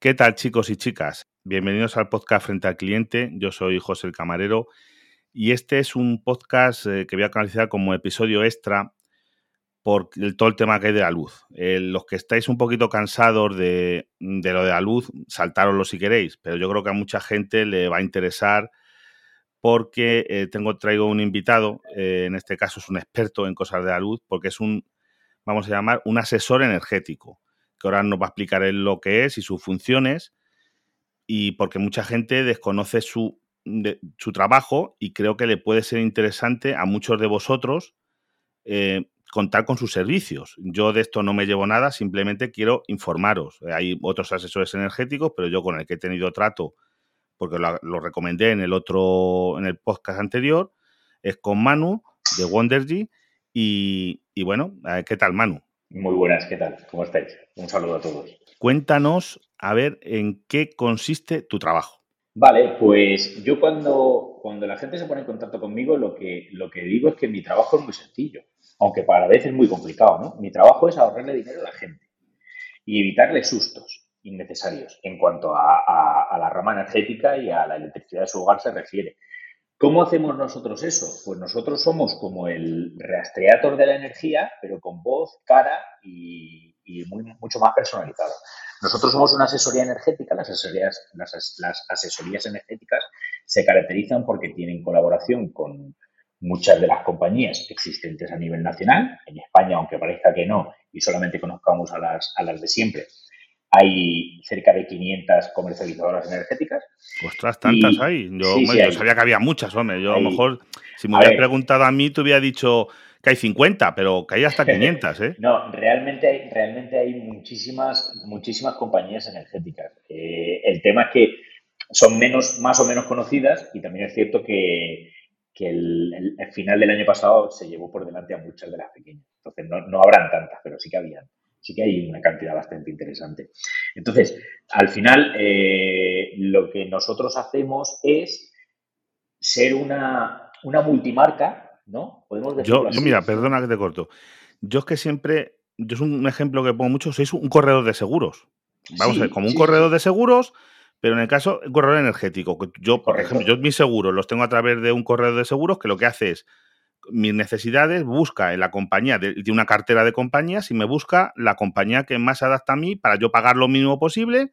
¿Qué tal chicos y chicas? Bienvenidos al podcast Frente al Cliente. Yo soy José el Camarero y este es un podcast eh, que voy a canalizar como episodio extra por todo el tema que hay de la luz. Eh, los que estáis un poquito cansados de, lo de la luz, saltároslo si queréis, pero yo creo que a mucha gente le va a interesar porque eh, tengo, traigo un invitado, en este caso es un experto en cosas de la luz, porque es un, vamos a llamar, un asesor energético, que ahora nos va a explicar lo que es y sus funciones, y porque mucha gente desconoce su, su trabajo y creo que le puede ser interesante a muchos de vosotros contar con sus servicios. Yo de esto no me llevo nada, simplemente quiero informaros. Hay otros asesores energéticos, pero yo con el que he tenido trato, porque lo, recomendé en el otro, en el podcast anterior, es con Manu de Wondergy. Y, y bueno, ¿qué tal, Manu? Muy buenas, ¿qué tal? ¿Cómo estáis? Un saludo a todos. Cuéntanos, a ver, en qué consiste tu trabajo. Vale, pues yo cuando, cuando la gente se pone en contacto conmigo, lo que, lo que digo es que mi trabajo es muy sencillo aunque para veces es muy complicado, ¿no? Mi trabajo es ahorrarle dinero a la gente y evitarle sustos innecesarios en cuanto a, la rama energética y a la electricidad de su hogar se refiere. ¿Cómo hacemos nosotros eso? Pues nosotros somos como el rastreator de la energía, pero con voz, cara y, mucho más personalizado. Nosotros somos una asesoría energética, las asesorías, energéticas se caracterizan porque tienen colaboración con, muchas de las compañías existentes a nivel nacional, en España, aunque parezca que no, y solamente conozcamos a las de siempre, hay cerca de 500 comercializadoras energéticas. Ostras, tantas hay. Yo, sabía que había muchas, hombre. Yo a lo mejor, si me hubieras preguntado a mí, te hubiera dicho que hay 50, pero que hay hasta 500, ¿eh? no, realmente hay, realmente hay muchísimas, muchísimas compañías energéticas. Eh, el tema es que son menos, más o menos conocidas y también es cierto que, que el, final del año pasado se llevó por delante a muchas de las pequeñas. Entonces, no, no habrán tantas, pero sí que habían. Sí que hay una cantidad bastante interesante. Entonces, al final, eh, lo que nosotros hacemos es ser una, una multimarca, ¿no? Podemos yo, yo, mira, perdona que te corto. Yo es que siempre, yo es un ejemplo que pongo mucho, sois un corredor de seguros. Vamos a ver, como un corredor de seguros, pero en el caso, un corredor energético, yo, por ejemplo, yo mis seguros los tengo a través de un corredor de seguros que lo que hace es mis necesidades, busca en la compañía de, una cartera de compañías y me busca la compañía que más adapta a mí para yo pagar lo mínimo posible,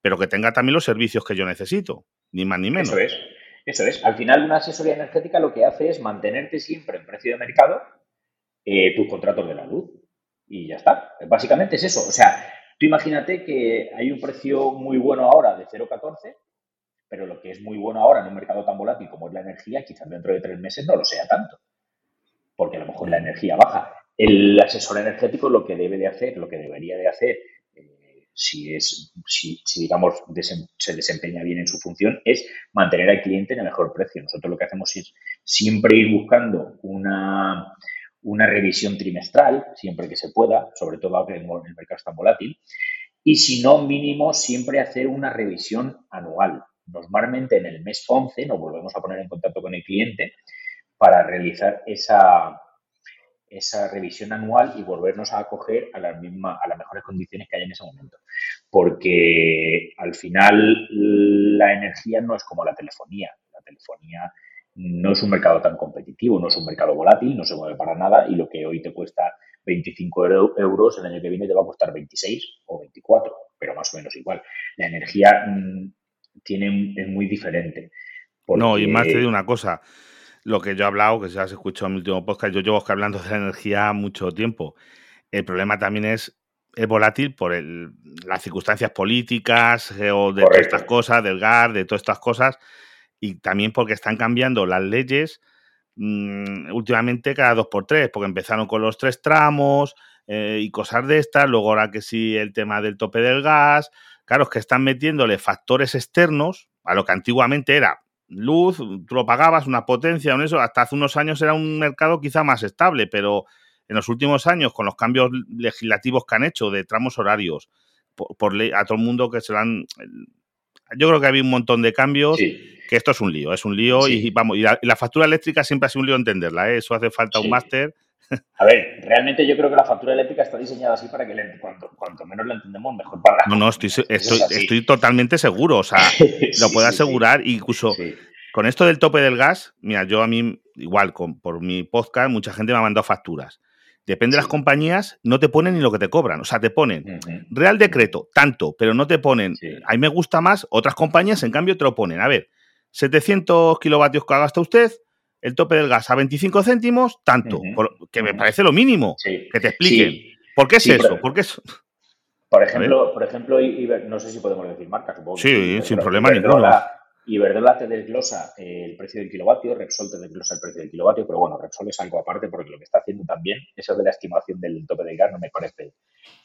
pero que tenga también los servicios que yo necesito, ni más ni menos. Eso es, eso es. Al final, una asesoría energética lo que hace es mantenerte siempre en precio de mercado eh, tus contratos de la luz. Y ya está. Básicamente es eso. O sea, Tú imagínate que hay un precio muy bueno ahora de 0,14, pero lo que es muy bueno ahora en un mercado tan volátil como es la energía, quizás dentro de tres meses no lo sea tanto, porque a lo mejor la energía baja. El asesor energético lo que debe de hacer, lo que debería de hacer, eh, si es, si, digamos se desempeña bien en su función, es mantener al cliente en el mejor precio. Nosotros lo que hacemos es siempre ir buscando una, una revisión trimestral, siempre que se pueda, sobre todo ahora que el mercado está volátil, y si no, mínimo, siempre hacer una revisión anual. Normalmente en el mes 11 nos volvemos a poner en contacto con el cliente para realizar esa, esa revisión anual y volvernos a acoger a, la misma, a las mejores condiciones que hay en ese momento. Porque al final la energía no es como la telefonía. La telefonía no es un mercado tan competitivo, no es un mercado volátil, no se mueve para nada y lo que hoy te cuesta 25 euros, el año que viene te va a costar 26 o 24, pero más o menos igual. La energía mm, tiene, es muy diferente. No, y más te digo una cosa, lo que yo he hablado, que ya has escuchado en mi último podcast, yo llevo hablando de la energía mucho tiempo. El problema también es es volátil por las circunstancias políticas o de estas cosas, del gas, de todas estas cosas y también porque están cambiando las leyes mm, últimamente cada dos por tres, porque empezaron con los tres tramos eh, y cosas de estas, luego ahora que sí el tema del tope del gas, claro, es que están metiéndole factores externos a lo que antiguamente era luz, tú lo pagabas, una potencia, un eso, hasta hace unos años era un mercado quizá más estable, pero en los últimos años, con los cambios legislativos que han hecho de tramos horarios, por, ley, a todo el mundo que se lo han yo creo que había un montón de cambios, que esto es un lío, es un lío y vamos, y la, factura eléctrica siempre ha sido un lío entenderla, ¿eh? eso hace falta un máster. A ver, realmente yo creo que la factura eléctrica está diseñada así para que cuanto, menos la entendemos, mejor para No, no, estoy, estoy, totalmente seguro. O sea, lo puedo asegurar. Incluso con esto del tope del gas, mira, yo a mí, igual, con, por mi podcast, mucha gente me ha mandado facturas. Depende de las compañías, no te ponen ni lo que te cobran. O sea, te ponen Real Decreto, tanto, pero no te ponen. A mí me gusta más. Otras compañías, en cambio, te lo ponen. A ver, 700 kilovatios que gasta usted, el tope del gas a 25 céntimos, tanto. que me parece lo mínimo. Que te expliquen. ¿Por qué es eso? ¿Por qué es... Por ejemplo, por ejemplo, no sé si podemos decir marca, supongo. Sí, sin problema ninguno. Iberdrola te desglosa el precio del kilovatio, Repsol te desglosa el precio del kilovatio, pero bueno, Repsol es algo aparte porque lo que está haciendo también, eso de la estimación del tope del gas no me parece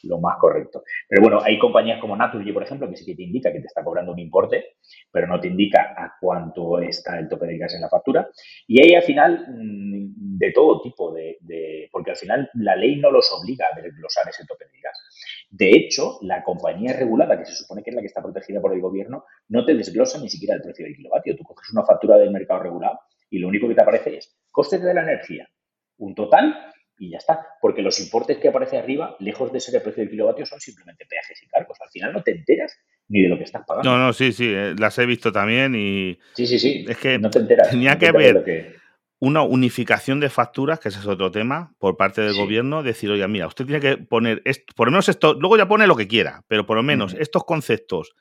lo más correcto. Pero bueno, hay compañías como Naturgy, por ejemplo, que sí que te indica que te está cobrando un importe, pero no te indica a cuánto está el tope del gas en la factura. Y hay al final mm, de todo tipo de, de porque al final la ley no los obliga a desglosar ese tope del gas. De hecho, la compañía regulada, que se supone que es la que está protegida por el gobierno, no te desglosa ni siquiera el precio del kilovatio. Tú coges una factura del mercado regulado y lo único que te aparece es costes de la energía, un total y ya está. Porque los importes que aparece arriba, lejos de ser el precio del kilovatio, son simplemente peajes y cargos. Al final no te enteras ni de lo que estás pagando. No, no, sí, sí, eh, las he visto también y... Sí, sí, sí. Es que no te enteras. Tenía que ver una unificación de facturas, que ese es otro tema, por parte del gobierno, decir, oye, mira, usted tiene que poner, esto, por lo menos esto, luego ya pone lo que quiera, pero por lo menos estos conceptos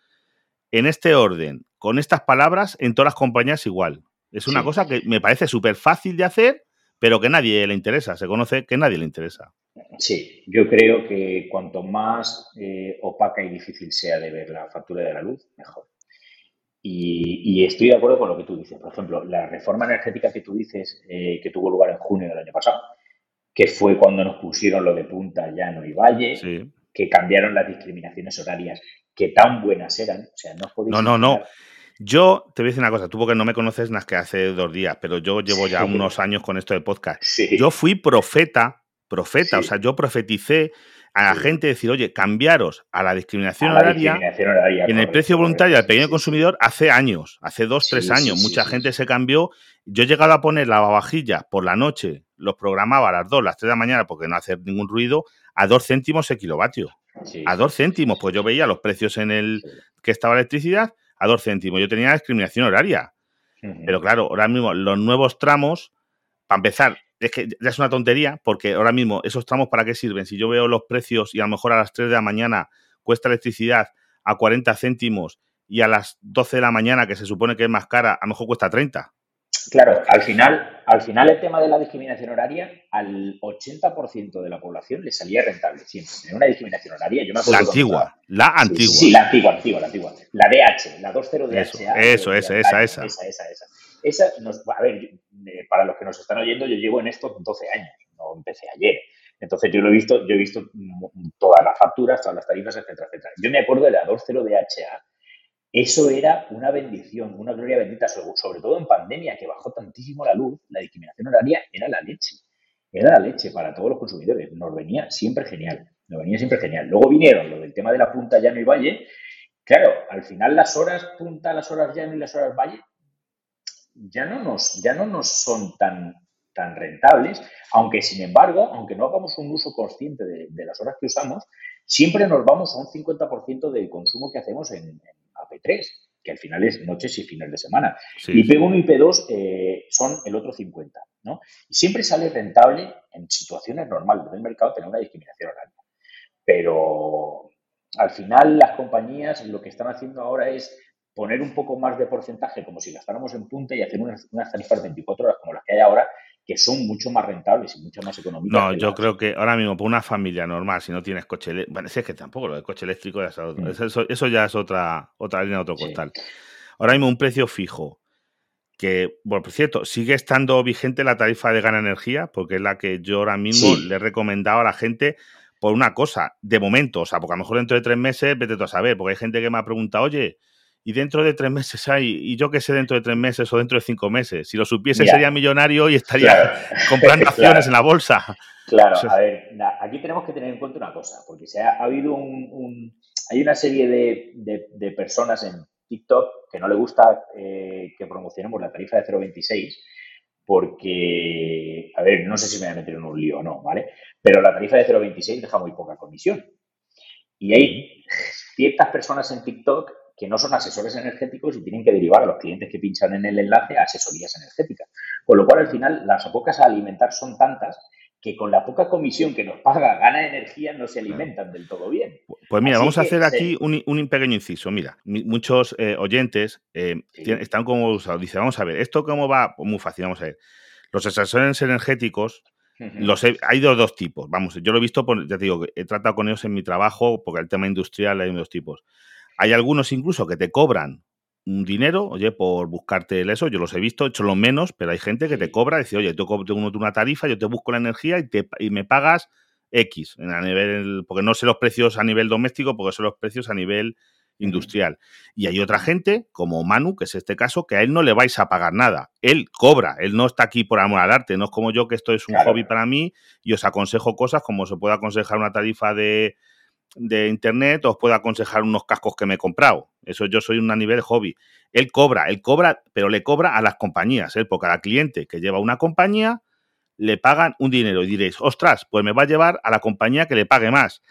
en este orden, con estas palabras, en todas las compañías igual. Es una cosa que me parece súper fácil de hacer, pero que nadie le interesa, se conoce que nadie le interesa. Sí, yo creo que cuanto más eh, opaca y difícil sea de ver la factura de la luz, mejor. Y, estoy de acuerdo con lo que tú dices. Por ejemplo, la reforma energética que tú dices eh, que tuvo lugar en junio del año pasado, que fue cuando nos pusieron lo de Punta, Llano y Valle, que cambiaron las discriminaciones horarias, que tan buenas eran. O sea, no No, no, no. Yo te voy a decir una cosa, tú porque no me conoces más que hace dos días, pero yo llevo ya unos años con esto de podcast. Yo fui profeta, profeta, o sea, yo profeticé a la gente decir, oye, cambiaros a la discriminación, horaria, en el precio voluntario al pequeño consumidor hace años, hace dos, tres años. Mucha gente se cambió. Yo he llegado a poner la lavavajilla por la noche, los programaba a las dos, las tres de la mañana, porque no hacer ningún ruido, a dos céntimos el kilovatio. A dos céntimos, pues yo veía los precios en el que estaba la electricidad a dos céntimos. Yo tenía discriminación horaria. Pero claro, ahora mismo los nuevos tramos, para empezar, es que ya es una tontería, porque ahora mismo, ¿esos tramos para qué sirven? Si yo veo los precios y a lo mejor a las 3 de la mañana cuesta electricidad a 40 céntimos y a las 12 de la mañana, que se supone que es más cara, a lo mejor cuesta 30. Claro, al final, al final el tema de la discriminación horaria, al 80% de la población le salía rentable siempre. En una discriminación horaria, yo me acuerdo. La antigua, la antigua. Sí, la antigua, la antigua, la antigua. La DH, la 20DH. Eso, eso, esa, esa, esa. Esa, esa, esa. Esa, nos, a ver, para los que nos están oyendo, yo llevo en esto 12 años, no empecé ayer. Entonces yo lo he visto, yo he visto todas las facturas, todas las tarifas, etcétera, etcétera. Yo me acuerdo de la 20 DHA, eso era una bendición, una gloria bendita, sobre todo en pandemia, que bajó tantísimo la luz, la discriminación horaria era la leche. Era la leche para todos los consumidores. Nos venía siempre genial. Nos venía siempre genial. Luego vinieron lo del tema de la punta llano y valle. Claro, al final las horas punta, las horas llano y las horas valle ya no nos, ya no nos son tan, tan rentables, aunque sin embargo, aunque no hagamos un uso consciente de, las horas que usamos, siempre nos vamos a un 50% del consumo que hacemos en, AP3, que al final es noches y fines de semana. y P1 y P2 eh, son el otro 50%. ¿no? Y siempre sale rentable en situaciones normales del mercado tener una discriminación horaria. Pero al final las compañías lo que están haciendo ahora es poner un poco más de porcentaje, como si gastáramos en punta y hacer unas, unas tarifas 24 horas como las que hay ahora, que son mucho más rentables y mucho más económicas. No, yo creo que ahora mismo, por una familia normal, si no tienes coche eléctrico, bueno, es que tampoco lo del coche eléctrico, ya mm. eso, ya es otra, otra línea, otro costal. Ahora mismo un precio fijo, que, bueno, por cierto, sigue estando vigente la tarifa de gana energía, porque es la que yo ahora mismo le he recomendado a la gente por una cosa, de momento, o sea, porque a lo mejor dentro de tres meses, vete tú a saber, porque hay gente que me ha preguntado, oye, y dentro de tres meses hay, y yo qué sé dentro de tres meses o dentro de cinco meses. Si lo supiese sería millonario y estaría comprando acciones en la bolsa. Claro, a ver, aquí tenemos que tener en cuenta una cosa, porque se ha, habido un, hay una serie de, personas en TikTok que no le gusta eh, que promocionemos la tarifa de 0,26 porque, a ver, no sé si me voy a meter en un lío o no, ¿vale? Pero la tarifa de 0,26 deja muy poca comisión. Y hay ciertas personas en TikTok que no son asesores energéticos y tienen que derivar a los clientes que pinchan en el enlace a asesorías energéticas. Con lo cual, al final, las bocas a alimentar son tantas que con la poca comisión que nos paga Gana Energía no se alimentan del todo bien. Pues mira, vamos a hacer aquí un, pequeño inciso. Mira, muchos eh, oyentes eh, están como usados. Dice, vamos a ver, ¿esto cómo va? Pues muy fácil, vamos a ver. Los asesores energéticos los hay de dos tipos. Vamos, yo lo he visto, ya te digo, he tratado con ellos en mi trabajo, porque el tema industrial hay dos tipos. Hay algunos incluso que te cobran un dinero, oye, por buscarte eso, yo los he visto, he hecho lo menos, pero hay gente que te cobra, dice, oye, tengo una tarifa, yo te busco la energía y, te, y me pagas X, a nivel, porque no sé los precios a nivel doméstico, porque son los precios a nivel industrial. Y hay otra gente, como Manu, que es este caso, que a él no le vais a pagar nada. Él cobra, él no está aquí por amor al arte, no es como yo que esto es un hobby para mí y os aconsejo cosas como se puede aconsejar una tarifa de, de internet, os puedo aconsejar unos cascos que me he comprado. Eso yo soy un nivel hobby. Él cobra, él cobra, pero le cobra a las compañías, él por cada cliente que lleva una compañía, le pagan un dinero y diréis, ostras, pues me va a llevar a la compañía que le pague más.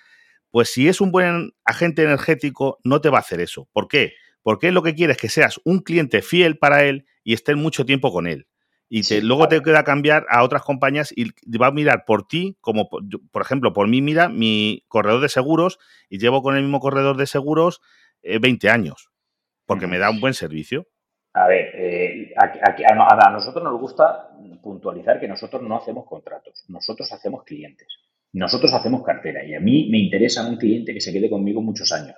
Pues si es un buen agente energético, no te va a hacer eso. ¿Por qué? Porque él lo que quiere es que seas un cliente fiel para él y estés mucho tiempo con él. Y luego te queda cambiar a otras compañías y va a mirar por ti, como por, ejemplo, por mí mira mi corredor de seguros y llevo con el mismo corredor de seguros 20 eh, años, porque me da un buen servicio. A ver, eh, a, nosotros nos gusta puntualizar que nosotros no hacemos contratos, nosotros hacemos clientes. Nosotros hacemos cartera y a mí me interesa un cliente que se quede conmigo muchos años,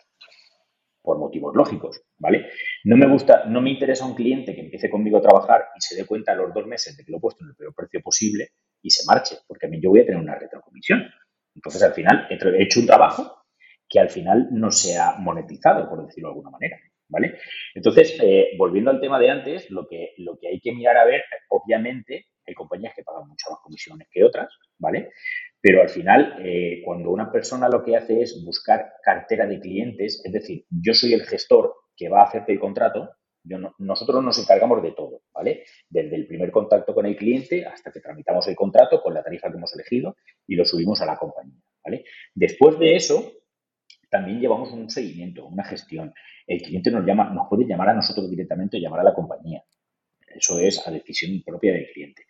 por motivos lógicos, ¿vale? No me gusta, no me interesa un cliente que empiece conmigo a trabajar y se dé cuenta a los dos meses de que lo he puesto en el peor precio posible y se marche, porque a mí yo voy a tener una retrocomisión. Entonces, al final, he hecho un trabajo que al final no se ha monetizado, por decirlo de alguna manera. ¿Vale? Entonces, eh, volviendo al tema de antes, lo que, lo que hay que mirar a ver, obviamente, hay compañías que pagan muchas más comisiones que otras, ¿vale? Pero al final, eh, cuando una persona lo que hace es buscar cartera de clientes, es decir, yo soy el gestor que va a hacerte el contrato, nosotros nos encargamos de todo, ¿vale? Desde el primer contacto con el cliente hasta que tramitamos el contrato con la tarifa que hemos elegido y lo subimos a la compañía, ¿vale? Después de eso, también llevamos un seguimiento, una gestión. El cliente nos llama, nos puede llamar a nosotros directamente o llamar a la compañía. Eso es a decisión propia del cliente.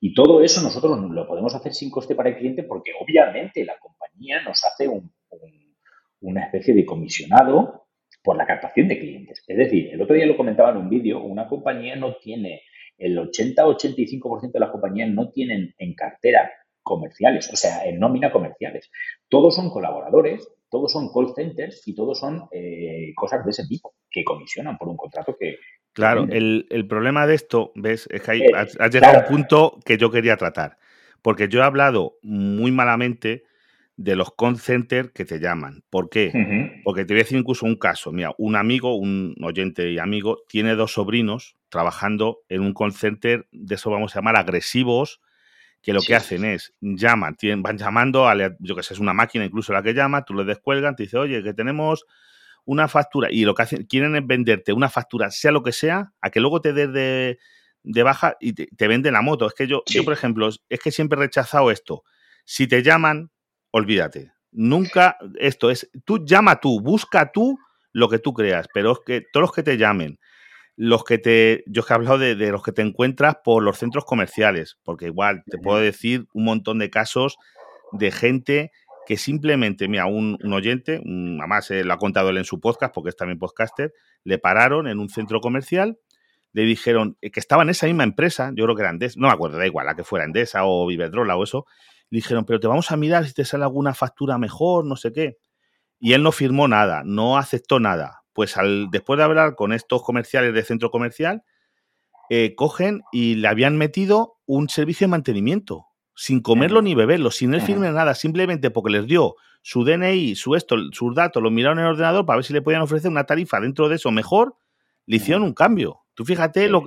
Y todo eso nosotros lo podemos hacer sin coste para el cliente porque obviamente la compañía nos hace una especie de comisionado por la captación de clientes. Es decir, el otro día lo comentaba en un vídeo, una compañía no tiene, el 80-85% de las compañías no tienen en cartera comerciales, o sea, en nómina comerciales. Todos son colaboradores, todos son call centers y todos son eh, cosas de ese tipo que comisionan por un contrato que, Claro, el, problema de esto, ¿ves? Es que eh, has, llegado a un punto que yo quería tratar. Porque yo he hablado muy malamente de los call centers que te llaman. ¿Por qué? Porque te voy a decir incluso un caso. Mira, un amigo, un oyente y amigo, tiene dos sobrinos trabajando en un call center de eso vamos a llamar agresivos, que lo que hacen es llaman, van llamando, a, yo que sé, es una máquina incluso la que llama, tú le descuelgan, te dice, oye, que tenemos una factura y lo que hacen, quieren es venderte una factura, sea lo que sea, a que luego te des de, baja y te, te, venden la moto. Es que yo, yo, por ejemplo, es que siempre he rechazado esto. Si te llaman, olvídate. Nunca esto es, tú llama tú, busca tú lo que tú creas, pero es que todos los que te llamen, los que te, yo he hablado de, de los que te encuentras por los centros comerciales, porque igual te puedo decir un montón de casos de gente que simplemente, mira, un, oyente, además lo ha contado él en su podcast, porque es también podcaster, le pararon en un centro comercial, le dijeron eh, que estaba en esa misma empresa, yo creo que era Endesa, no me acuerdo, da igual, la que fuera Endesa o Viverdrola o eso, le dijeron, pero te vamos a mirar si te sale alguna factura mejor, no sé qué. Y él no firmó nada, no aceptó nada. Pues al, después de hablar con estos comerciales de centro comercial, eh, cogen y le habían metido un servicio de mantenimiento sin comerlo ni beberlo, sin él firme nada, simplemente porque les dio su DNI, su esto, sus datos, lo miraron en el ordenador para ver si le podían ofrecer una tarifa dentro de eso mejor, le hicieron un cambio. Tú fíjate lo,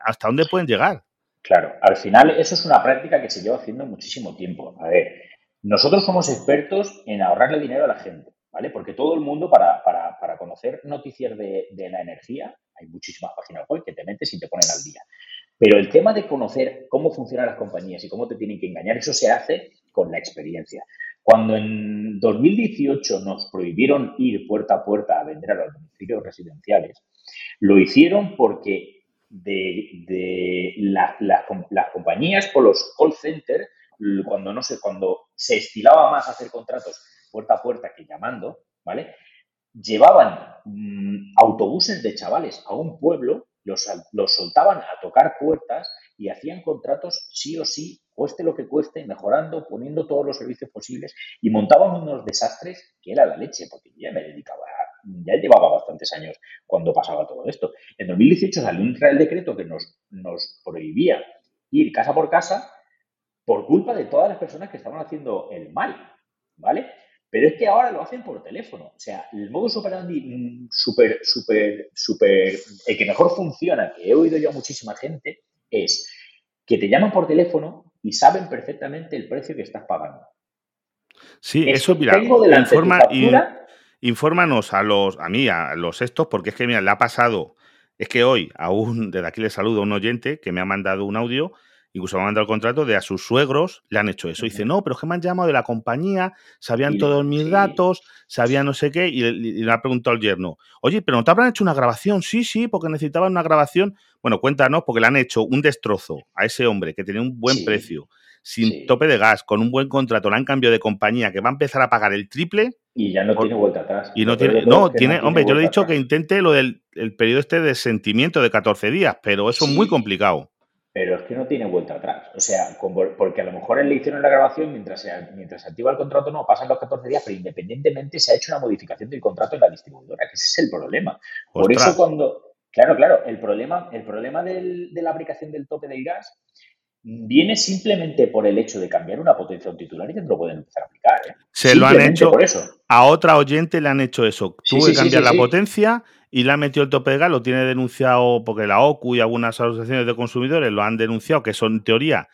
hasta dónde pueden llegar. Claro, al final eso es una práctica que se lleva haciendo muchísimo tiempo. A ver, nosotros somos expertos en ahorrarle dinero a la gente, ¿vale? Porque todo el mundo, para, conocer noticias de, de, la energía, hay muchísimas páginas web que te metes y te ponen al día. Pero el tema de conocer cómo funcionan las compañías y cómo te tienen que engañar, eso se hace con la experiencia. Cuando en 2018 nos prohibieron ir puerta a puerta a vender a los domicilios residenciales, lo hicieron porque de, las compañías o los call centers, cuando no sé, cuando se estilaba más hacer contratos puerta a puerta que llamando, ¿vale? Llevaban mm, autobuses de chavales a un pueblo, los, los soltaban a tocar puertas y hacían contratos sí o sí, cueste lo que cueste, mejorando, poniendo todos los servicios posibles y montaban unos desastres que era la leche, porque ya me dedicaba, ya llevaba bastantes años cuando pasaba todo esto. En 2018 salió un real decreto que nos, nos prohibía ir casa por casa por culpa de todas las personas que estaban haciendo el mal, ¿vale? Pero es que ahora lo hacen por teléfono. O sea, el modus operandi mm, súper, súper, súper, el que mejor funciona, que he oído yo a muchísima gente, es que te llaman por teléfono y saben perfectamente el precio que estás pagando. Sí, eso, mira, informa, infórmanos a los, a mí, a los estos, porque es que, mira, le ha pasado, es que hoy, aún, desde aquí le saludo a un oyente que me ha mandado un audio incluso me ha mandado el contrato de a sus suegros le han hecho eso. dice, no, pero es que me han llamado de la compañía, sabían todos mis datos, sabían no sé qué, y, le ha preguntado al yerno, oye, pero ¿no te habrán hecho una grabación? Sí, sí, porque necesitaban una grabación. Bueno, cuéntanos, porque le han hecho un destrozo a ese hombre que tenía un buen precio, sin tope de gas, con un buen contrato, le han cambiado de compañía, que va a empezar a pagar el triple. Y ya no tiene vuelta atrás. Y no tiene, no, tiene, hombre, yo le he dicho que intente lo del periodo este de sentimiento de 14 días, pero eso es muy complicado pero es que no tiene vuelta atrás. O sea, porque a lo mejor él le hicieron la grabación mientras se, mientras se activa el contrato, no, pasan los 14 días, pero independientemente se ha hecho una modificación del contrato en la distribuidora, que ese es el problema. Por eso cuando... Claro, claro, el problema, el problema de la aplicación del tope del gas viene simplemente por el hecho de cambiar una potencia a un titular y que te lo pueden empezar a aplicar. ¿eh? Se lo han hecho. Por eso. A otra oyente le han hecho eso. Tuve que cambiar la potencia y le ha metido el tope de gas, lo tiene denunciado porque la OCU y algunas asociaciones de consumidores lo han denunciado, que son en teoría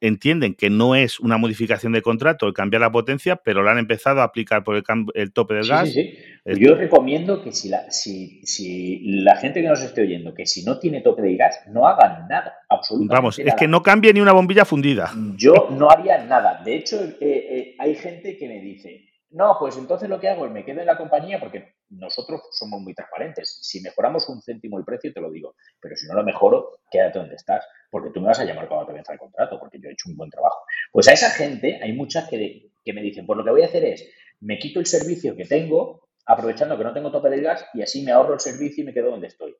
entienden que no es una modificación de contrato el cambiar la potencia, pero lo han empezado a aplicar por el, tope del gas. Sí, sí. Yo recomiendo que si la, si, si la gente que nos esté oyendo, que si no tiene tope de gas, no hagan nada, absolutamente Vamos, es que no cambie ni una bombilla fundida. Yo no haría nada. De hecho, eh, eh, hay gente que me dice, no, pues entonces lo que hago es me quedo en la compañía porque nosotros somos muy transparentes. Si mejoramos un céntimo el precio, te lo digo. Pero si no lo mejoro, quédate donde estás. Porque tú me vas a llamar cuando te el contrato, porque yo he hecho un buen trabajo. Pues a esa gente hay muchas que, me dicen, pues lo que voy a hacer es, me quito el servicio que tengo, aprovechando que no tengo tope de gas, y así me ahorro el servicio y me quedo donde estoy.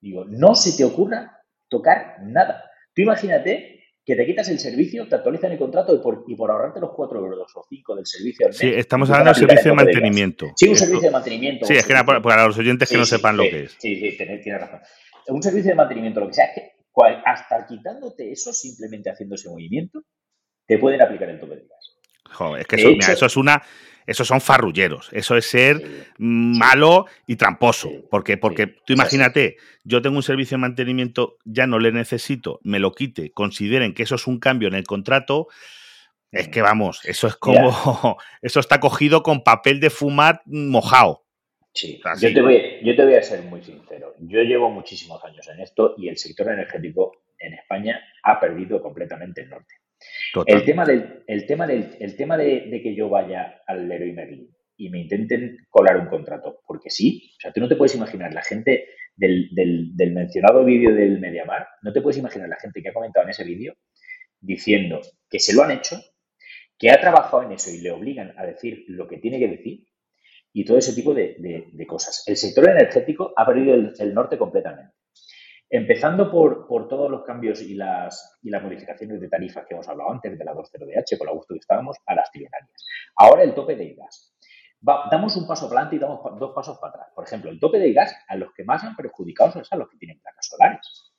Digo, no se te ocurra tocar nada. Tú imagínate que te quitas el servicio, te actualizan el contrato y por, y por ahorrarte los 4 euros o 5 del servicio Sí, estamos hablando de servicio de mantenimiento. Sí, un servicio de mantenimiento. Sí, es que para, los oyentes que no sepan lo que es. Sí, sí, tienes, razón. Un servicio de mantenimiento, lo que sea, es que hasta quitándote eso, simplemente haciendo ese movimiento, te pueden aplicar el tope de gas. Joder, es que eso, mira, eso es una esos son farrulleros. Eso es ser malo y tramposo. porque porque tú imagínate, yo tengo un servicio de mantenimiento, ya no le necesito, me lo quite, consideren que eso es un cambio en el contrato. Es que vamos, eso es como. Eso está cogido con papel de fumar mojado. Sí, yo te, voy, yo te voy a ser muy sincero. Yo llevo muchísimos años en esto y el sector energético en España ha perdido completamente el norte. El tema, del, el tema, del, el tema de, que yo vaya al Leroy Merlin y me intenten colar un contrato, porque sí, o sea, tú no te puedes imaginar la gente del, del, mencionado vídeo del Mediamar, no te puedes imaginar la gente que ha comentado en ese vídeo diciendo que se lo han hecho, que ha trabajado en eso y le obligan a decir lo que tiene que decir y todo ese tipo de, cosas. El sector energético ha perdido el norte completamente. Empezando por, todos los cambios y las, y las modificaciones de tarifas que hemos hablado antes, de la 2.0DH, con la gusto que estábamos, a las trillonarias. Ahora el tope de gas. damos un paso adelante y damos dos pasos para atrás. Por ejemplo, el tope de gas a los que más han perjudicado son los que tienen placas solares.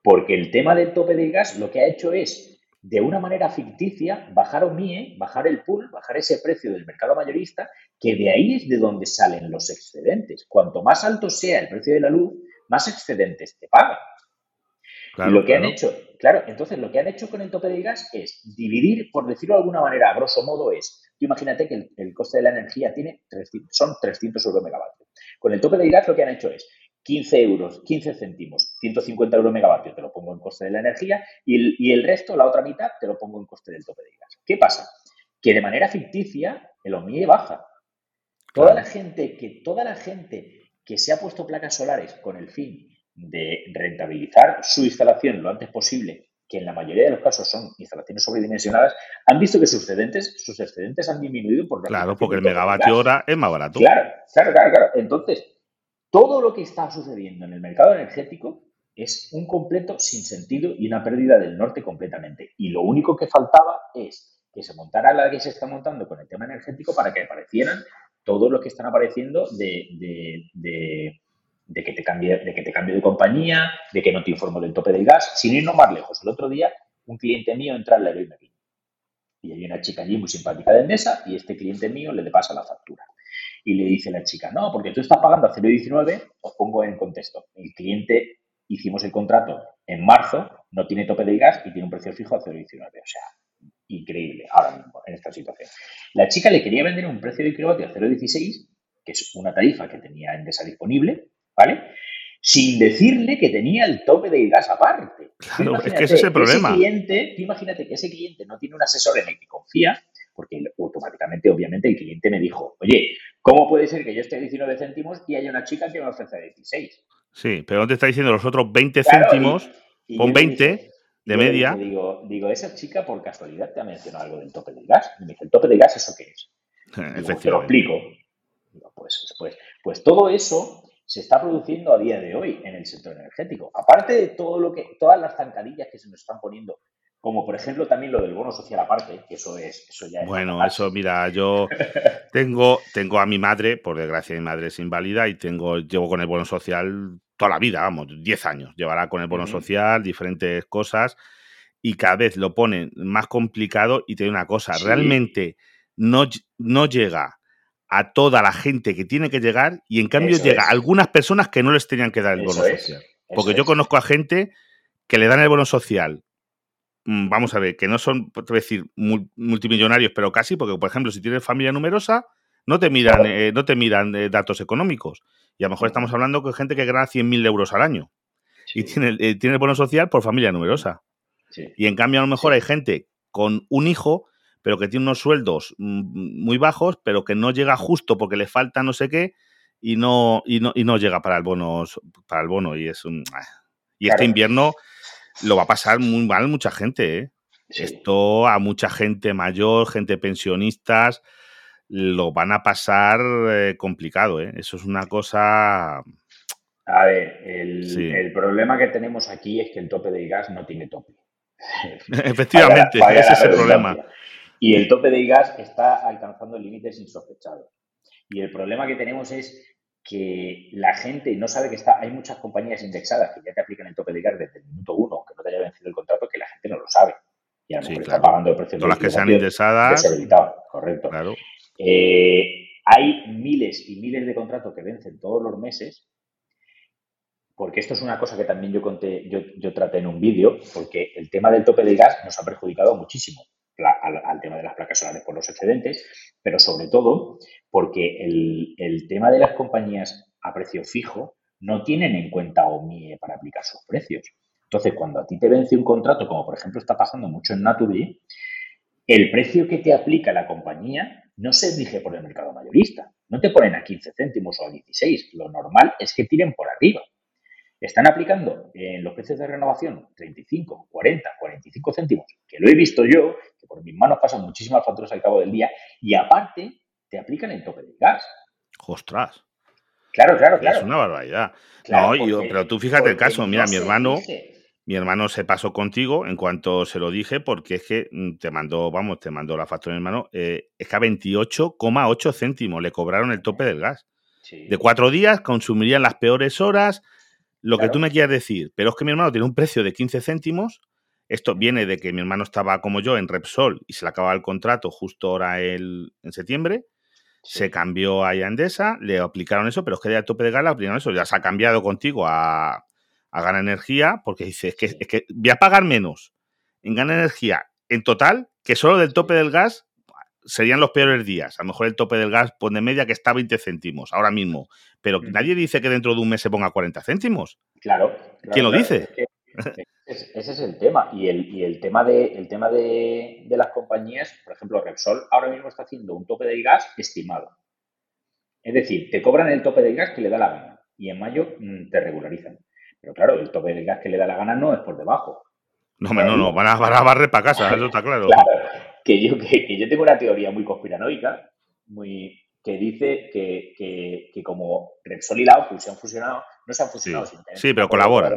Porque el tema del tope de gas lo que ha hecho es, de una manera ficticia, bajar OMIE, bajar el pool, bajar ese precio del mercado mayorista, que de ahí es de donde salen los excedentes. Cuanto más alto sea el precio de la luz, más excedentes te pagan. y lo que han hecho, claro, entonces lo que han hecho con el tope de gas es dividir, por decirlo de alguna manera, a grosso modo es, tú imagínate que el, coste de la energía tiene son 300 euros megavatio. Con el tope de gas lo que han hecho es 15 euros, 15 céntimos, 150 euros megavatio te lo pongo en coste de la energía y el, y el resto, la otra mitad, te lo pongo en coste del tope de gas. ¿Qué pasa? Que de manera ficticia el OMIE baja. Toda la gente que, toda la gente que se ha puesto placas solares con el fin de rentabilizar su instalación lo antes posible, que en la mayoría de los casos son instalaciones sobredimensionadas, han visto que sus excedentes, sus excedentes han disminuido por Claro, porque el megavatio hora es más barato. Claro, claro, claro, claro. Entonces, todo lo que está sucediendo en el mercado energético es un completo sinsentido y una pérdida del norte completamente. Y lo único que faltaba es que se montara la que se está montando con el tema energético para que aparecieran todos los que están apareciendo de, que te cambie, de que te cambie de compañía, de que no te informo del tope del gas. Sin irnos más lejos, el otro día un cliente mío entra al la y Y hay una chica allí muy simpática de Endesa y este cliente mío le pasa la factura. Y le dice la chica, no, porque tú estás pagando a 0,19, os pongo en contexto. El cliente, hicimos el contrato en marzo, no tiene tope de gas y tiene un precio fijo a 0,19. O sea, increíble ahora mismo en esta situación. La chica le quería vender un precio de kilovatio a 0,16, que es una tarifa que tenía Endesa disponible, ¿vale? Sin decirle que tenía el tope de gas aparte. Claro, es que ese es el problema. cliente, imagínate que ese cliente no tiene un asesor en el que confía, porque automáticamente, obviamente, el cliente me dijo, oye, ¿cómo puede ser que yo esté a 19 céntimos y haya una chica que me ofrece 16? Sí, pero no te está diciendo los otros 20 céntimos, con 20, de media. Digo, digo, esa chica por casualidad te ha mencionado algo del tope del gas. Y me dice, ¿el tope de gas eso qué es? te lo explico. pues, pues, pues todo eso se está produciendo a día de hoy en el sector energético. Aparte de todo lo que, todas las zancadillas que se nos están poniendo, como por ejemplo también lo del bono social aparte, que eso es, eso ya es Bueno, eso, mira, yo tengo, tengo a mi madre, por desgracia mi madre es inválida, y tengo, llevo con el bono social toda la vida, vamos, 10 años. Llevará con el bono social, diferentes cosas, y cada vez lo ponen más complicado y te digo una cosa, realmente no, no llega a toda la gente que tiene que llegar y en cambio llega a algunas personas que no les tenían que dar el bono social. Porque yo conozco a gente que le dan el bono social, mm, vamos a ver, que no son, por decir, multimillonarios, pero casi, porque por ejemplo, si tienes familia numerosa, no te miran, eh, no te miran eh, datos económicos. Y a lo mejor estamos hablando con gente que gana 100.000 euros al año. Y tiene, eh, tiene el bono social por familia numerosa. Y en cambio, a lo mejor hay gente con un hijo, pero que tiene unos sueldos mm, muy bajos, pero que no llega justo porque le falta no sé qué y no, y no, y no llega para el, bono, para el bono. Y es un. Ah. Y este invierno lo va a pasar muy mal mucha gente, ¿eh? Esto a mucha gente mayor, gente pensionistas, lo van a pasar eh, complicado, ¿eh? Eso es una cosa... A ver, el, problema que tenemos aquí es que el tope del gas no tiene tope. Efectivamente, ese es el problema. Y el tope del gas está alcanzando límites insospechados. Y el problema que tenemos es que la gente no sabe que está. Hay muchas compañías indexadas que ya te aplican el tope de gas desde el minuto uno, que no te haya vencido el contrato, que la gente no lo sabe. Y a lo mejor está pagando el precio Todas las que sean indexadas. Correcto. Claro. Eh, hay miles y miles de contratos que vencen todos los meses, porque esto es una cosa que también yo conté, yo, traté en un vídeo, porque el tema del tope de gas nos ha perjudicado muchísimo al, tema de las placas solares por los excedentes, pero sobre todo porque el, el tema de las compañías a precio fijo no tienen en cuenta OMIE para aplicar sus precios. Entonces, cuando a ti te vence un contrato, como por ejemplo está pasando mucho en Naturgy, el precio que te aplica la compañía no se rige por el mercado mayorista. No te ponen a 15 céntimos o a 16. Lo normal es que tiren por arriba. Están aplicando en los precios de renovación 35, 40, 45 céntimos, que lo he visto yo, que por mis manos pasan muchísimas facturas al cabo del día, y aparte te aplican el tope de gas. ¡Ostras! Claro, claro, claro. Es una barbaridad. no, pero tú fíjate el caso, mira, mi hermano, mi hermano se pasó contigo en cuanto se lo dije, porque es que mm, te mandó, vamos, te mandó la factura, mi hermano, eh, es que a 28,8 céntimos le cobraron el tope del gas. De cuatro días consumirían las peores horas, lo que tú me quieras decir. Pero es que mi hermano tiene un precio de 15 céntimos. Esto viene de que mi hermano estaba como yo en Repsol y se le acababa el contrato justo ahora el, en septiembre. Se cambió a Endesa, le aplicaron eso, pero es que de tope de gas le aplicaron eso. Ya se ha cambiado contigo a, a Gana Energía, porque dice, es que, es que voy a pagar menos en Gana Energía en total que solo del tope del gas, serían los peores días. A lo mejor el tope del gas pone media que está a 20 céntimos ahora mismo. Pero nadie dice que dentro de un mes se ponga 40 céntimos. Claro. ¿Quién lo dice? ese es el tema. Y el, tema, de, el tema de, las compañías, por ejemplo, Repsol ahora mismo está haciendo un tope del gas estimado. Es decir, te cobran el tope del gas que le da la gana y en mayo mm, te regularizan. Pero claro, el tope del gas que le da la gana no es por debajo. No, no, no, van a, barrer para casa, eso está claro. claro que yo, que, yo tengo una teoría muy conspiranoica, muy, que dice que, como Repsol y la se han fusionado, no se han fusionado. Sí, sí pero colaboran.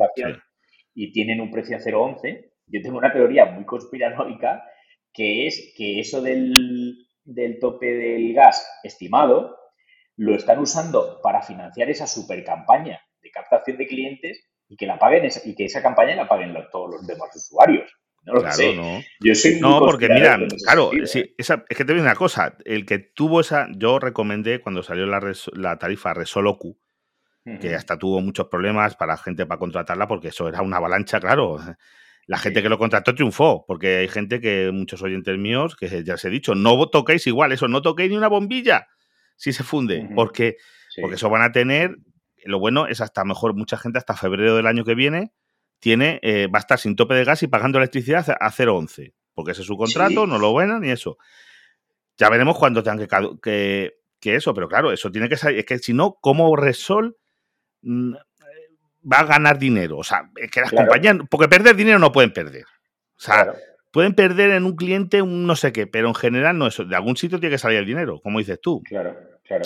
Y tienen un precio a 0,11. Yo tengo una teoría muy conspiranoica que es que eso del, del tope del gas estimado lo están usando para financiar esa super campaña de captación de clientes y que la paguen y que esa campaña la paguen todos los demás usuarios. No lo sé. no. Yo soy no, porque mira, claro, sí, es que te digo una cosa, el que tuvo esa, yo recomendé cuando salió la, la tarifa Resolocu, que hasta tuvo muchos problemas para gente para contratarla, porque eso era una avalancha, claro. La gente que lo contrató triunfó, porque hay gente que, muchos oyentes míos, que ya os he dicho, no toquéis igual, eso, no toquéis ni una bombilla si se funde, porque, porque eso van a tener, lo bueno es hasta mejor mucha gente hasta febrero del año que viene tiene, eh, va a estar sin tope de gas y pagando electricidad a 0,11, porque ese es su contrato, no lo buena ni eso. Ya veremos cuándo tengan que, que, eso, pero claro, eso tiene que ser, es que si no, ¿cómo Resol mm, va a ganar dinero? O sea, es que las compañías, porque perder dinero no pueden perder. O sea, pueden perder en un cliente un no sé qué, pero en general no eso. De algún sitio tiene que salir el dinero, como dices tú. Claro, claro.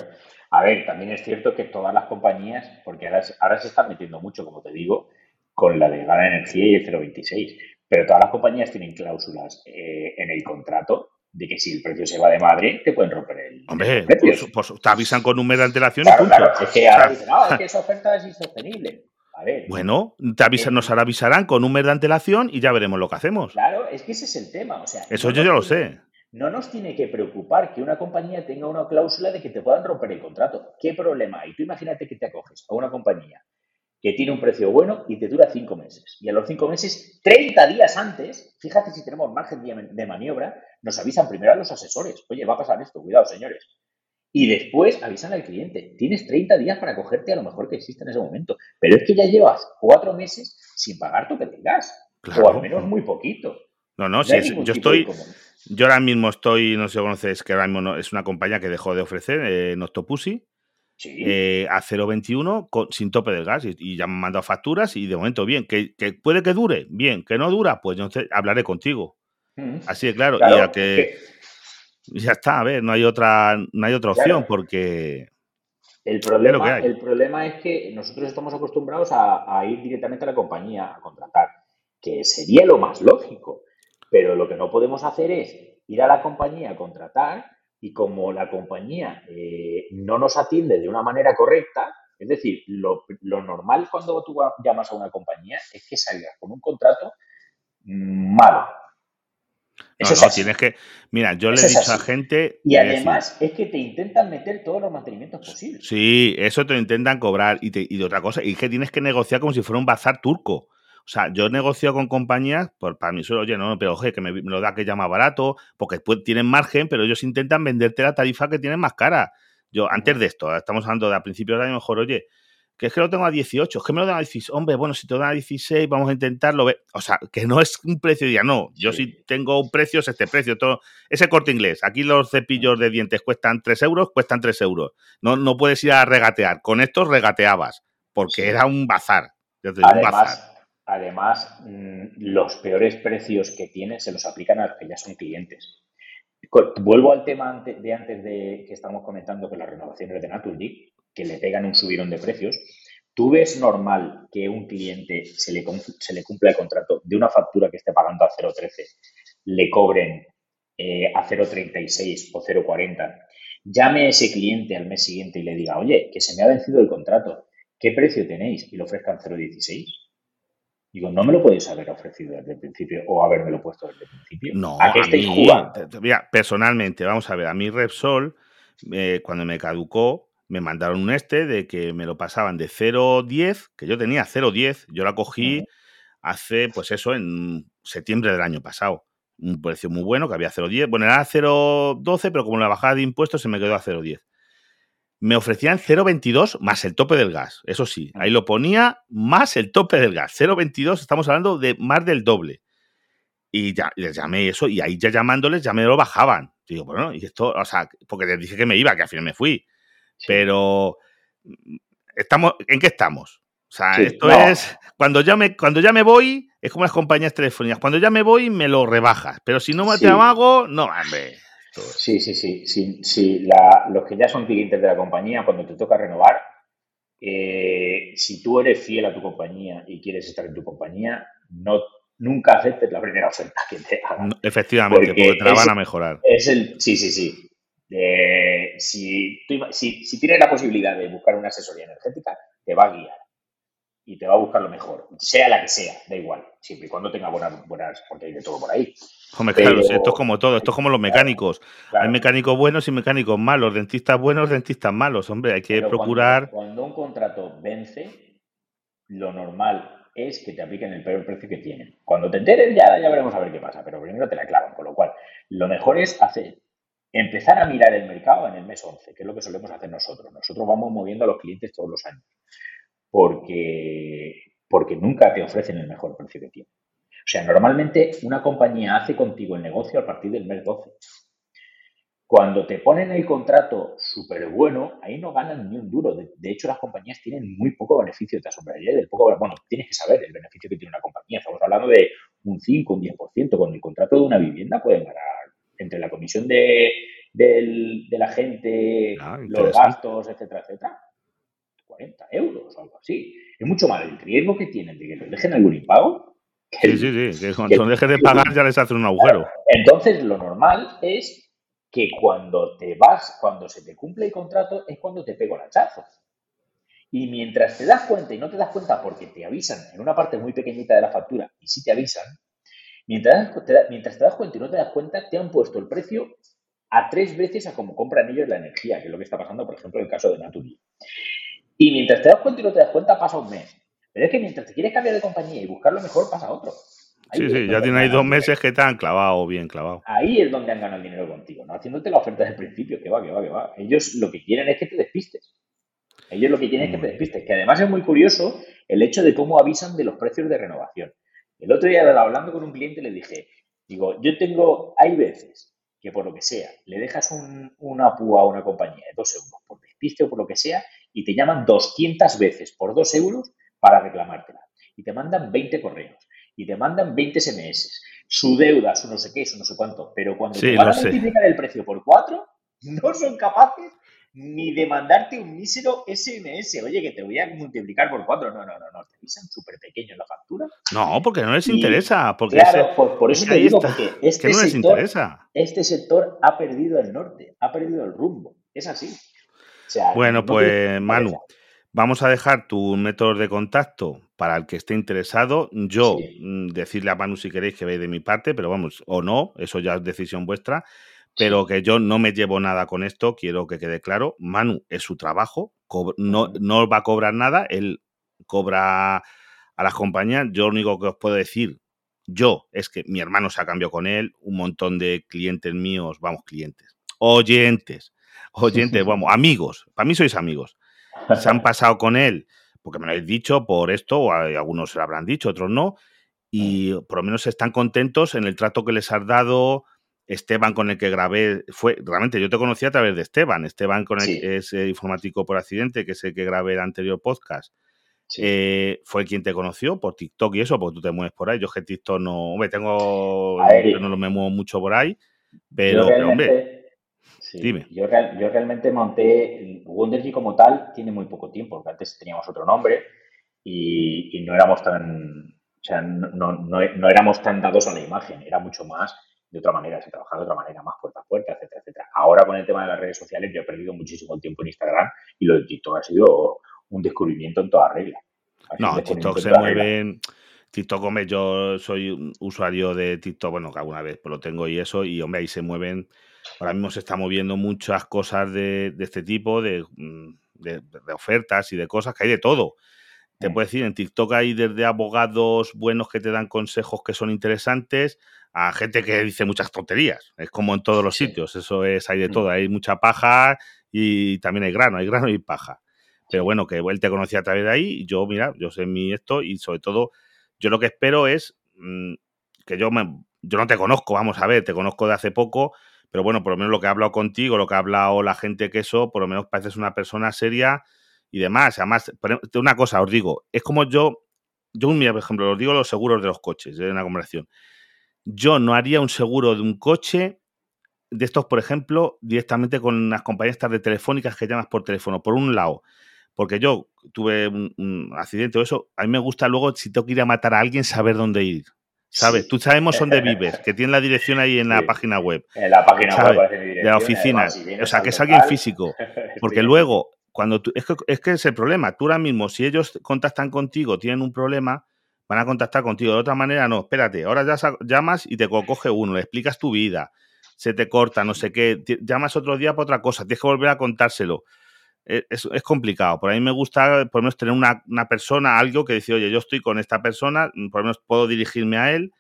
A ver, también es cierto que todas las compañías, porque ahora, ahora se están metiendo mucho, como te digo, con la de Gana Energía y el 0,26. Pero todas las compañías tienen cláusulas eh, en el contrato de que si el precio se va de madre, te pueden romper el. Hombre, pues, pues, te avisan con un mes de antelación y punto. Claro, es que ahora dicen, no, es que esa oferta es insostenible. A ver. Bueno, te avisan, nos avisarán con un mes de antelación y ya veremos lo que hacemos. Claro, es que ese es el tema. O sea, Eso yo ya lo sé. No nos tiene que preocupar que una compañía tenga una cláusula de que te puedan romper el contrato. ¿Qué problema hay? Tú imagínate que te acoges a una compañía que tiene un precio bueno y te dura cinco meses. Y a los cinco meses, 30 días antes, fíjate si tenemos margen de maniobra, nos avisan primero a los asesores, oye, va a pasar esto, cuidado, señores. Y después avisan al cliente, tienes 30 días para cogerte a lo mejor que existe en ese momento, pero es que ya llevas cuatro meses sin pagar tu que tengas, o al menos muy poquito. No, no, sí, yo estoy, yo ahora mismo estoy, no sé si conoces, que ahora mismo es una compañía que dejó de ofrecer, eh, Noctopussy, eh, a 0,21 sin tope de gas y, ya me han mandado facturas y de momento bien, que, puede que dure, bien, que no dura, pues yo hablaré contigo. Mm. Así de claro, y que, ya está, a ver, no hay otra, no hay otra opción porque el problema, el problema es que nosotros estamos acostumbrados a, a ir directamente a la compañía a contratar, que sería lo más lógico, pero lo que no podemos hacer es ir a la compañía a contratar y como la compañía eh, no nos atiende de una manera correcta, es decir, lo, normal cuando tú llamas a una compañía es que salgas con un contrato malo. Eso no, tienes que. Mira, yo le he dicho a gente. Y además es que te intentan meter todos los mantenimientos posibles. Sí, eso te intentan cobrar. Y, y de otra cosa, y es que tienes que negociar como si fuera un bazar turco. O sea, yo negocio con compañías, por, para mí solo, oye, no, pero oye, que me, lo da que llama barato, porque después tienen margen, pero ellos intentan venderte la tarifa que tienen más cara. Yo, antes de esto, estamos hablando de a principios de año, mejor, oye, que es que lo tengo a 18, es que me lo dan a 16, hombre, bueno, si te lo dan a 16, vamos a intentarlo. O sea, que no es un precio ya, no. Yo si tengo un precio, es este precio. Todo, ese corte inglés. Aquí los cepillos de dientes cuestan 3 euros, cuestan 3 euros. No, no puedes ir a regatear. Con estos regateabas, porque era un bazar. un bazar Además, mm, los peores precios que tienen se los aplican a los que ya son clientes. Vuelvo al tema de antes de que estamos comentando con las renovaciones de Naturgy, que le pegan un subidón de precios. ¿Tú ves normal que un cliente se le, cumpla el contrato de una factura que esté pagando a 0,13, le cobren eh, a 0,36 o 0,40? Llame a ese cliente al mes siguiente y le diga, oye, que se me ha vencido el contrato, ¿qué precio tenéis? Y le ofrezcan 0,16. Digo, no me lo podéis haber ofrecido desde el principio o habérmelo puesto desde el principio. No, ¿A qué estáis jugando? Mira, personalmente, vamos a ver, a mí Repsol, eh, cuando me caducó, me mandaron un este de que me lo pasaban de 0,10, que yo tenía 0,10, yo la cogí hace, pues eso, en septiembre del año pasado. un precio muy bueno, que había 0,10. Bueno, era 0,12, pero como la bajada de impuestos se me quedó a 0,10. Me ofrecían 0,22 más el tope del gas. Eso sí, ahí lo ponía más el tope del gas. 0,22, estamos hablando de más del doble. Y ya les llamé eso, y ahí ya llamándoles ya me lo bajaban. Digo, bueno, y esto, o sea, porque les dije que me iba, que al final me fui. Pero, mm, estamos, ¿en qué estamos? O sea, esto es, cuando ya, me, cuando ya me voy, es como las compañías telefónicas. Cuando ya me voy, me lo rebajas. Pero si no me te amago, no, hombre. Sí, sí, sí. sí, los que ya son clientes de la compañía, cuando te toca renovar, eh, si tú eres fiel a tu compañía y quieres estar en tu compañía, no nunca aceptes la primera oferta que te hagan. efectivamente, porque, te la van a mejorar. Es el, sí, sí, sí. si, si tienes la posibilidad de buscar una asesoría energética, te va a guiar y te va a buscar lo mejor, sea la que sea, da igual, siempre y cuando tenga buenas, buenas porque hay de todo por ahí. Hombre, claro, esto es como todo, esto es como los mecánicos. Hay mecánicos buenos y mecánicos malos, dentistas buenos, dentistas malos, hombre, hay que procurar... Cuando, un contrato vence, lo normal es que te apliquen el peor precio que tienen. Cuando te enteres ya, ya veremos a ver qué pasa, pero primero te la clavan, con lo cual lo mejor es hacer, empezar a mirar el mercado en el mes 11, que es lo que solemos hacer nosotros. Nosotros vamos moviendo a los clientes todos los años porque, porque nunca te ofrecen el mejor precio que tienen. O sea, normalmente una compañía hace contigo el negocio a partir del mes 12. Cuando te ponen el contrato súper bueno, ahí no ganan ni un duro. De, hecho, las compañías tienen muy poco beneficio. Te asombraría del poco. Bueno, tienes que saber el beneficio que tiene una compañía. Estamos hablando de un 5, un 10%. Con el contrato de una vivienda pueden ganar entre la comisión de, la gente, ah, los gastos, etcétera, etcétera. 40 euros o algo así. Es mucho más el riesgo que tienen de que les dejen algún impago. sí, sí, sí, que cuando dejes de pagar ya les hacen un agujero. Entonces, lo normal es que cuando te vas, cuando se te cumple el contrato, es cuando te pego el hachazo. Y mientras te das cuenta, y no te das cuenta porque te avisan en una parte muy pequeñita de la factura, y sí te avisan, mientras te, mientras te das cuenta y no te das cuenta, te han puesto el precio a tres veces a como compran ellos la energía, que es lo que está pasando, por ejemplo, en el caso de Naturgy. Y mientras te das cuenta y no te das cuenta, pasa un mes. Pero es que mientras te quieres cambiar de compañía y buscar lo mejor, pasa otro. sí, sí, ya tienes ahí dos meses que te han clavado bien clavado. Ahí es donde han ganado el dinero contigo, ¿no? Haciéndote la oferta desde el principio, que va, que va, que va. Ellos lo que quieren es que te despistes. Ellos lo que quieren es que te despistes. Que además es muy curioso el hecho de cómo avisan de los precios de renovación. El otro día hablando con un cliente le dije, digo, yo tengo, hay veces que por lo que sea, le dejas una púa a una compañía de dos euros por despiste o por lo que sea y te llaman 200 veces por 2 euros para reclamártela. Y te mandan 20 correos. Y te mandan 20 SMS. Su deuda, su no sé qué, su no sé cuánto. Pero cuando te van a multiplicar el precio por 4, no son capaces ni de mandarte un mísero SMS. Oye, que te voy a multiplicar por 4. No, no, no, no. Te dicen súper pequeño la factura. No, porque no les interesa. Porque claro, por, eso te digo, porque este, no les interesa. este sector ha perdido el norte, ha perdido el rumbo. Es así bueno, pues Manu, vamos a dejar tu método de contacto para el que esté interesado. Yo mm, decirle a Manu si queréis que veáis de mi parte, pero vamos, o no, eso ya es decisión vuestra. Pero que yo no me llevo nada con esto, quiero que quede claro. Manu es su trabajo, no, no va a cobrar nada, él cobra a las compañías. Yo lo único que os puedo decir, yo, es que mi hermano se ha cambiado con él, un montón de clientes míos, vamos, clientes, oyentes, oyentes, vamos, amigos, para mí sois amigos, se han pasado con él, porque me lo habéis dicho por esto, o algunos se lo habrán dicho, otros no, y por lo menos están contentos en el trato que les has dado. Esteban con el que grabé, fue, realmente yo te conocí a través de Esteban, Esteban con el que es eh, informático por accidente, que es el que grabé el anterior podcast. Eh, fue quien te conoció por TikTok y eso, porque tú te mueves por ahí. Yo es que TikTok no, me tengo, no me muevo mucho por ahí, pero, pero hombre, yo, yo, realmente monté, Wondergy como tal tiene muy poco tiempo, porque antes teníamos otro nombre y, no éramos tan, o sea, no, no, éramos tan dados a la imagen, era mucho más de otra manera, se trabajaba de otra manera, más puerta a puerta, etcétera, etcétera. Ahora con el tema de las redes sociales yo he perdido muchísimo tiempo en Instagram y lo de TikTok ha sido un descubrimiento en toda regla. No, TikTok se mueve... TikTok, hombre, yo soy un usuario de TikTok, bueno, que alguna vez pues lo tengo y eso, y hombre, ahí se mueven Ahora mismo se están moviendo muchas cosas de, este tipo, mm, de, ofertas y de cosas, que hay de todo. Te puedo decir, en TikTok hay desde abogados buenos que te dan consejos que son interesantes, a gente que dice muchas tonterías. Es como en todos los sitios, eso es, hay de todo, hay mucha paja y también hay grano, hay grano y paja. Pero bueno, que él te conocía a través de ahí, y yo, mira, yo sé mi esto y sobre todo, yo lo que espero es mm, que yo me, yo no te conozco, vamos a ver, te conozco de hace poco, pero bueno, por lo menos lo que ha hablado contigo, lo que ha hablado la gente que eso, por lo menos pareces una persona seria y demás. Además, una cosa os digo, es como yo, yo, mira, por ejemplo, os digo los seguros de los coches, de una conversación yo no haría un seguro de un coche de estos, por ejemplo, directamente con las compañías de telefónicas que llamas por teléfono, por un lado, porque yo tuve un, accidente o eso, a mí me gusta luego, si tengo que ir a matar a alguien, saber dónde ir. ¿Sabes? Tú sabemos dónde vives, que tiene la dirección ahí en la página web. En la página web de la oficina. o sea, que es alguien físico. Porque luego, cuando tú. Es que, es que es el problema. Tú ahora mismo, si ellos contactan contigo, tienen un problema, van a contactar contigo. De otra manera, no, espérate, ahora ya llamas y te coge uno, le explicas tu vida, se te corta, no sé qué, llamas otro día para otra cosa, tienes que volver a contárselo. E, es, es, complicado. Por ahí me gusta, por lo menos, tener una, persona, algo que dice, oye, yo estoy con esta persona, por lo menos puedo dirigirme a él.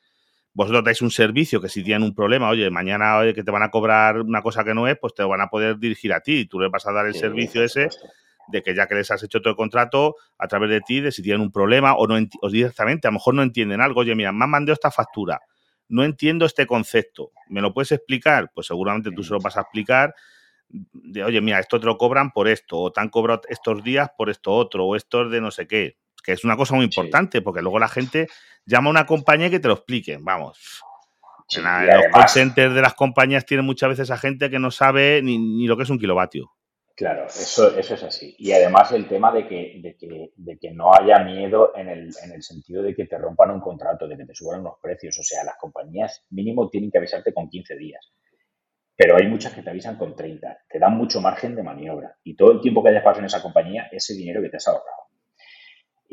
Vosotros dais un servicio que si tienen un problema, oye, mañana oye, que te van a cobrar una cosa que no es, pues te van a poder dirigir a ti y tú le vas a dar el servicio ese de que ya que les has hecho todo el contrato a través de ti, de si tienen un problema o, no o directamente, a lo mejor no entienden algo, oye, mira, me han mandado esta factura, no entiendo este concepto, ¿me lo puedes explicar? Pues seguramente tú se lo vas a explicar, de, oye, mira, esto te lo cobran por esto, o te han cobrado estos días por esto otro, o esto es de no sé qué, que es una cosa muy importante, porque luego la gente llama a una compañía que te lo expliquen, vamos. en los call centers de las compañías tienen muchas veces a gente que no sabe ni, ni lo que es un kilovatio. Claro, eso, eso es así. Y además el tema de que, de que, de que no haya miedo en el, en el sentido de que te rompan un contrato, de que te suban los precios. O sea, las compañías mínimo tienen que avisarte con 15 días. Pero hay muchas que te avisan con 30. Te dan mucho margen de maniobra. Y todo el tiempo que hayas pasado en esa compañía, ese dinero que te has ahorrado.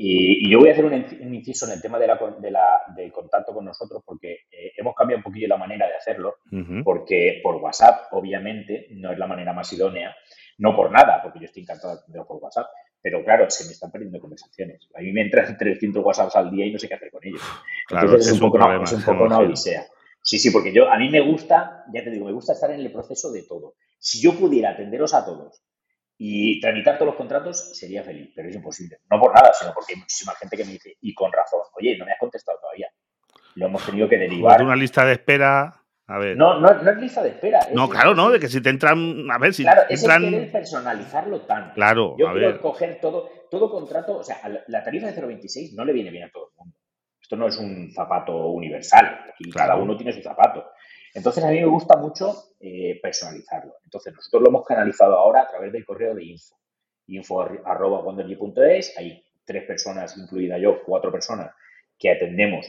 Y, yo voy a hacer un, inciso en el tema de la, de la, del contacto con nosotros porque eh, hemos cambiado un poquillo la manera de hacerlo, porque por WhatsApp, obviamente, no es la manera más idónea. No por nada, porque yo estoy encantado de atenderlo por WhatsApp, pero claro, se me están perdiendo conversaciones. A mí me entran 300 WhatsApps al día y no sé qué hacer con ellos. Entonces es un, poco, una, es un poco una odisea. Sí, sí, porque yo, a mí me gusta, ya te digo, me gusta estar en el proceso de todo. Si yo pudiera atenderos a todos y tramitar todos los contratos, sería feliz, pero es imposible. No por nada, sino porque hay muchísima gente que me dice, y con razón, oye, no me has contestado todavía. Lo hemos tenido que derivar. Una lista de espera no, no, no, es lista de espera. no, claro, no, de que si te entran. A ver, si claro, te entran... es el personalizarlo tanto. Claro, Yo quiero coger todo, todo contrato. O sea, la tarifa de 0,26 no le viene bien a todo el mundo. Esto no es un zapato universal. Aquí cada uno tiene su zapato. Entonces, a mí me gusta mucho eh, personalizarlo. Entonces, nosotros lo hemos canalizado ahora a través del correo de info. info arroba Hay tres personas, incluida yo, cuatro personas, que atendemos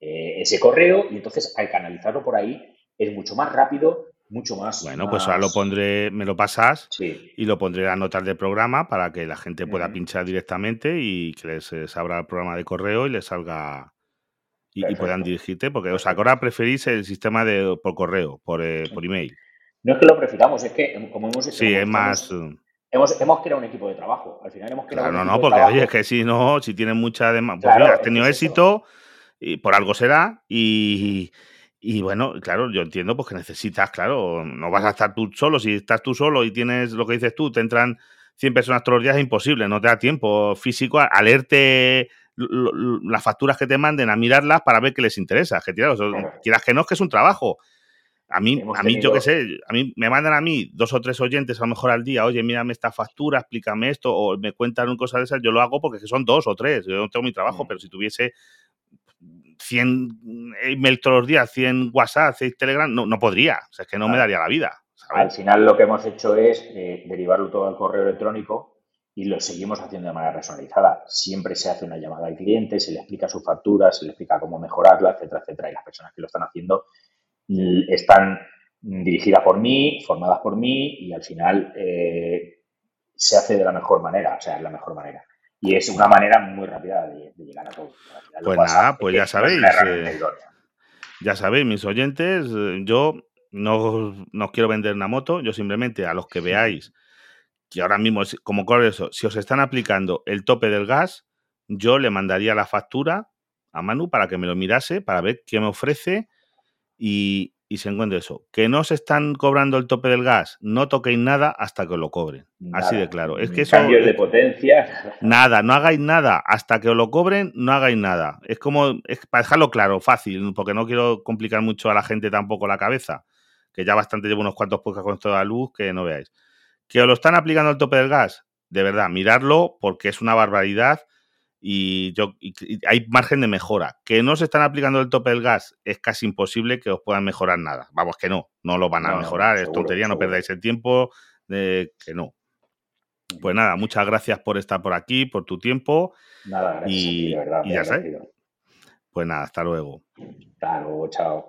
eh, ese correo y entonces al canalizarlo por ahí es mucho más rápido, mucho más. Bueno, pues ahora lo pondré, me lo pasas y lo pondré a notas del programa para que la gente pueda pinchar directamente y que les, abra el programa de correo y les salga y, puedan dirigirte, porque o sea, ahora preferís el sistema de por correo, por, eh, por email. No es que lo prefiramos, es que como hemos hecho, Sí, es más. Hemos, hemos, creado un equipo de trabajo. Al final hemos creado claro, un no, no, porque oye, es que si no, si tienes mucha demanda, pues has tenido éxito y por algo será y, y bueno, claro, yo entiendo pues que necesitas, claro, no vas a estar tú solo. Si estás tú solo y tienes lo que dices tú, te entran 100 personas todos los días, es imposible, no te da tiempo físico a, leerte las facturas que te manden, a mirarlas para ver qué les interesa. Que quieras que no, es que es un trabajo. A mí, a mí yo qué sé, a mí me mandan a mí dos o tres oyentes a lo mejor al día, oye, mírame esta factura, explícame esto, o me cuentan cosas de esas, yo lo hago porque son dos o tres, yo no tengo mi trabajo, pero si tuviese 100 email todos los días, 100 WhatsApp, 100 Telegram, no, no podría. O sea, es que no me daría la vida. Al final lo que hemos hecho es eh, derivarlo todo al correo electrónico y lo seguimos haciendo de manera personalizada. Siempre se hace una llamada al cliente, se le explica su factura, se le explica cómo mejorarla, etcétera, etcétera. Y las personas que lo están haciendo están dirigidas por mí, formadas por mí y al final eh, se hace de la mejor manera, o sea, es la mejor manera. Y es una manera muy rápida de, llegar a todo. Pues nada, pues ya sabéis. Eh, ya sabéis, mis oyentes, eh, yo no, os quiero vender una moto, yo simplemente a los que veáis que ahora mismo, como eso, si os están aplicando el tope del gas, yo le mandaría la factura a Manu para que me lo mirase, para ver qué me ofrece y, y se encuentre eso. Que no se están cobrando el tope del gas, no toquéis nada hasta que os lo cobren. Así de claro. Es que eso. Cambios de potencia. Nada, no hagáis nada. Hasta que os lo cobren, no hagáis nada. Es como, es para dejarlo claro, fácil, porque no quiero complicar mucho a la gente tampoco la cabeza. Que ya bastante llevo unos cuantos podcasts con toda la luz que no veáis. Que os lo están aplicando el tope del gas, de verdad, miradlo porque es una barbaridad y, yo, hay margen de mejora. Que no se están aplicando el tope del gas es casi imposible que os puedan mejorar nada. Vamos, que no, no lo van a mejorar, es tontería, no perdáis el tiempo, que no. Pues nada, muchas gracias por estar por aquí, por tu tiempo. Nada, gracias. Y, verdad, y ya sabes. Pues nada, hasta luego. Hasta luego, chao.